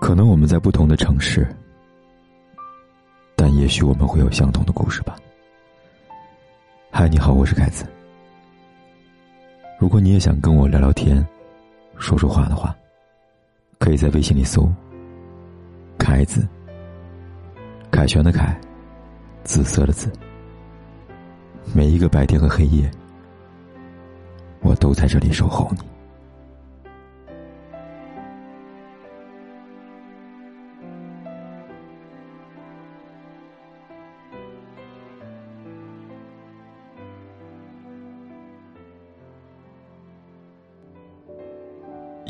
可能我们在不同的城市，但也许我们会有相同的故事吧。嗨，你好，我是凯子。如果你也想跟我聊聊天、说说话的话，可以在微信里搜“凯子”，凯旋的凯，紫色的紫。每一个白天和黑夜，我都在这里守候你。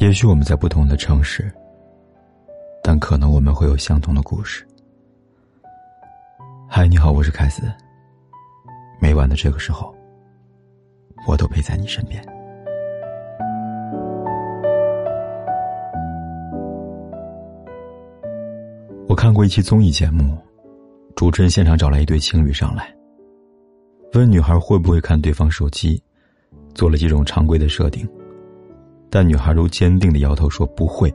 也许我们在不同的城市，但可能我们会有相同的故事。嗨，你好，我是凯斯。每晚的这个时候，我都陪在你身边。我看过一期综艺节目，主持人现场找来一对情侣上来，问女孩会不会看对方手机，做了几种常规的设定。但女孩都坚定的摇头说不会，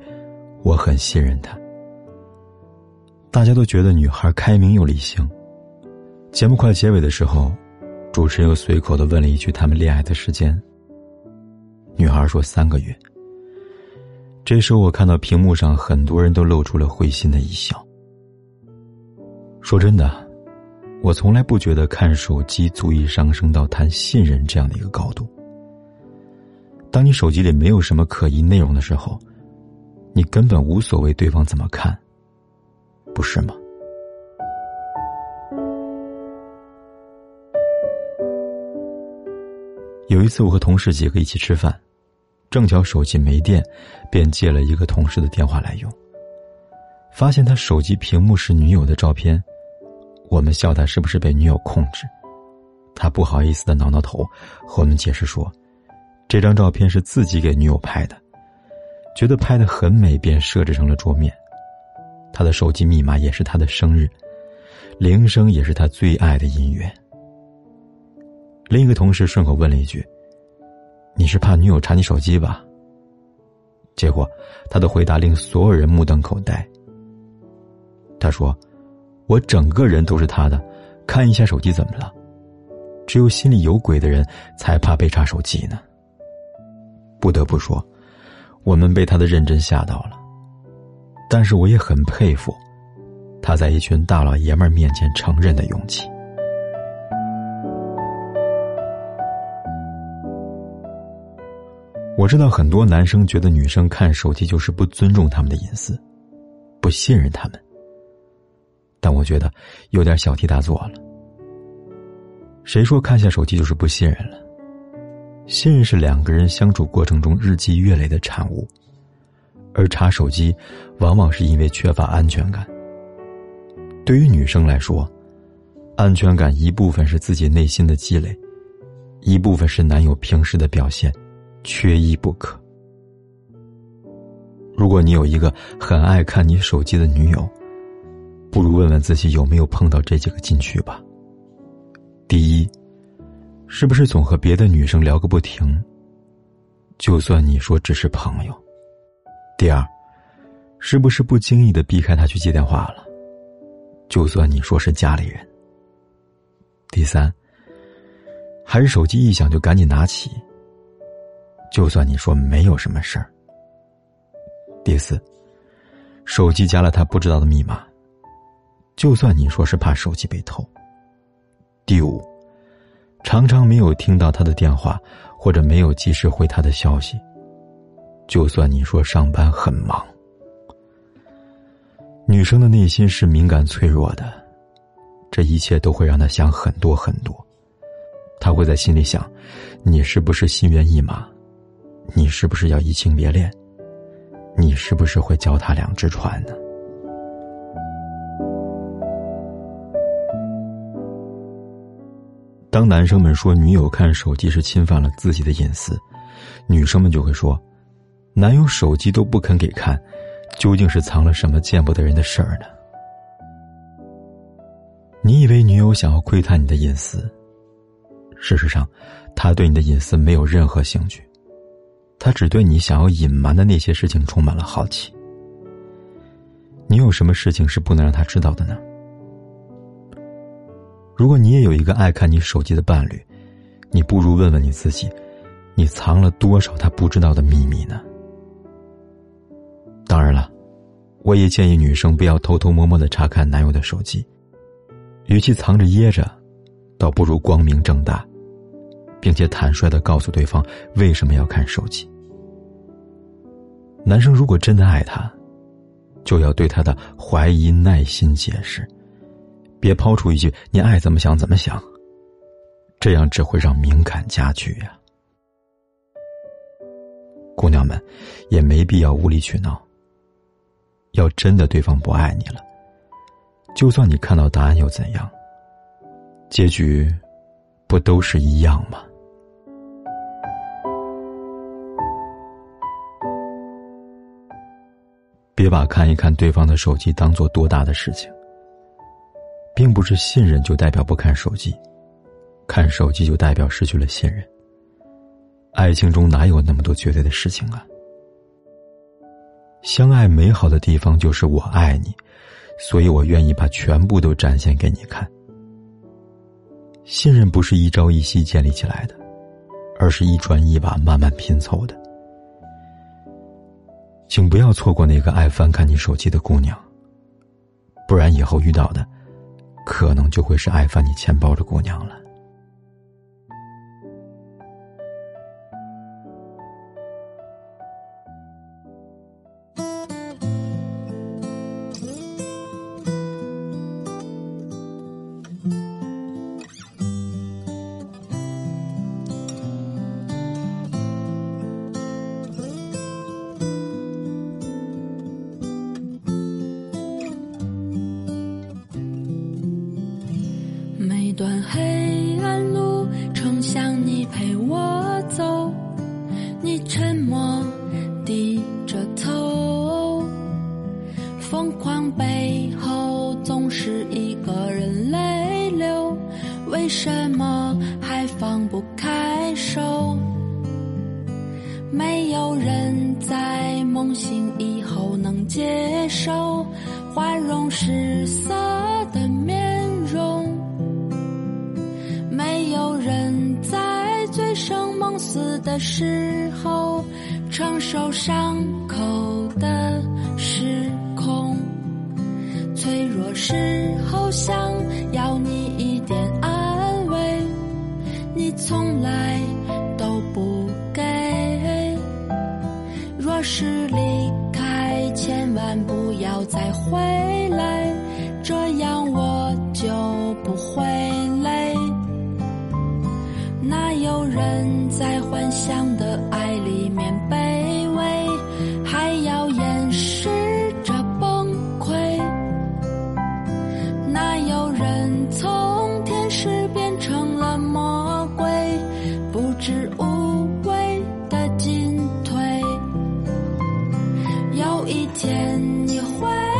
我很信任他。大家都觉得女孩开明又理性。节目快结尾的时候，主持人又随口的问了一句他们恋爱的时间。女孩说三个月。这时候我看到屏幕上很多人都露出了会心的一笑。说真的，我从来不觉得看手机足以上升到谈信任这样的一个高度。当你手机里没有什么可疑内容的时候，你根本无所谓对方怎么看，不是吗？有一次，我和同事几个一起吃饭，正巧手机没电，便借了一个同事的电话来用。发现他手机屏幕是女友的照片，我们笑他是不是被女友控制，他不好意思的挠挠头，和我们解释说。这张照片是自己给女友拍的，觉得拍的很美，便设置成了桌面。他的手机密码也是他的生日，铃声也是他最爱的音乐。另一个同事顺口问了一句：“你是怕女友查你手机吧？”结果，他的回答令所有人目瞪口呆。他说：“我整个人都是他的，看一下手机怎么了？只有心里有鬼的人才怕被查手机呢。”不得不说，我们被他的认真吓到了。但是我也很佩服，他在一群大老爷们面前承认的勇气。我知道很多男生觉得女生看手机就是不尊重他们的隐私，不信任他们。但我觉得有点小题大做了。谁说看下手机就是不信任了？信任是两个人相处过程中日积月累的产物，而查手机，往往是因为缺乏安全感。对于女生来说，安全感一部分是自己内心的积累，一部分是男友平时的表现，缺一不可。如果你有一个很爱看你手机的女友，不如问问自己有没有碰到这几个禁区吧。第一。是不是总和别的女生聊个不停？就算你说只是朋友。第二，是不是不经意的避开他去接电话了？就算你说是家里人。第三，还是手机一响就赶紧拿起。就算你说没有什么事儿。第四，手机加了他不知道的密码。就算你说是怕手机被偷。第五。常常没有听到他的电话，或者没有及时回他的消息。就算你说上班很忙，女生的内心是敏感脆弱的，这一切都会让她想很多很多。她会在心里想：你是不是心猿意马？你是不是要移情别恋？你是不是会脚踏两只船呢？当男生们说女友看手机是侵犯了自己的隐私，女生们就会说，男友手机都不肯给看，究竟是藏了什么见不得人的事儿呢？你以为女友想要窥探你的隐私，事实上，他对你的隐私没有任何兴趣，他只对你想要隐瞒的那些事情充满了好奇。你有什么事情是不能让他知道的呢？如果你也有一个爱看你手机的伴侣，你不如问问你自己，你藏了多少他不知道的秘密呢？当然了，我也建议女生不要偷偷摸摸的查看男友的手机，与其藏着掖着，倒不如光明正大，并且坦率的告诉对方为什么要看手机。男生如果真的爱她，就要对她的怀疑耐心解释，别抛出一句“你爱怎么想怎么想”，这样只会让敏感加剧呀。姑娘们，也没必要无理取闹。要真的对方不爱你了，就算你看到答案又怎样？结局不都是一样吗？别把看一看对方的手机当做多大的事情。并不是信任就代表不看手机，看手机就代表失去了信任。爱情中哪有那么多绝对的事情啊？相爱美好的地方就是我爱你，所以我愿意把全部都展现给你看。信任不是一朝一夕建立起来的，而是一砖一瓦慢慢拼凑的。请不要错过那个爱翻看你手机的姑娘，不然以后遇到的，可能就会是爱翻你钱包的姑娘了。人在梦醒以后能接受花容失色的面容，没有人在醉生梦。死的时候，承受伤口的时空，脆弱时候想要你一点再回来，这样我就不会累。哪有人。在幻想的爱里面一天你会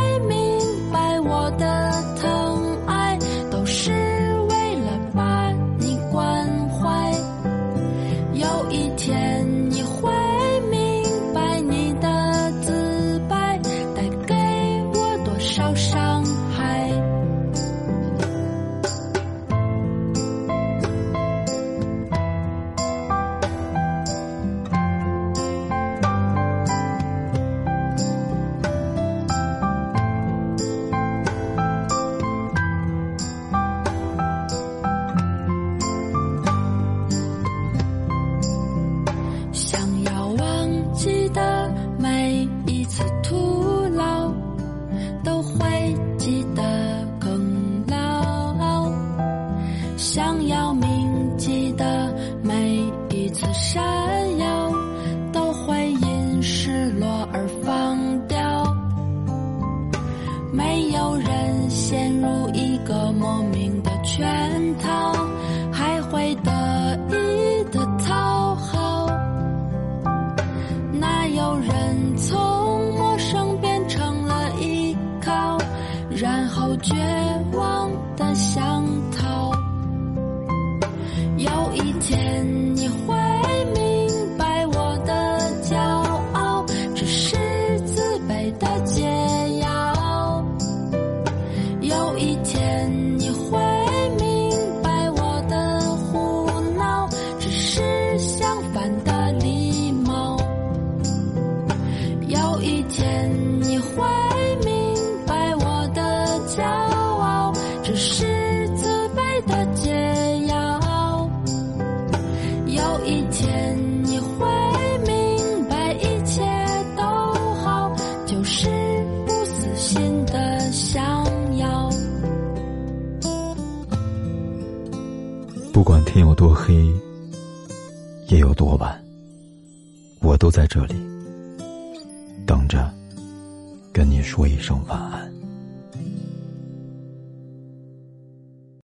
没有人陷入一个莫名的圈套，还会得意的讨好。哪有人从陌生变成了依靠，然后绝望的笑。不管天有多黑，夜有多晚，我都在这里等着，跟你说一声晚安。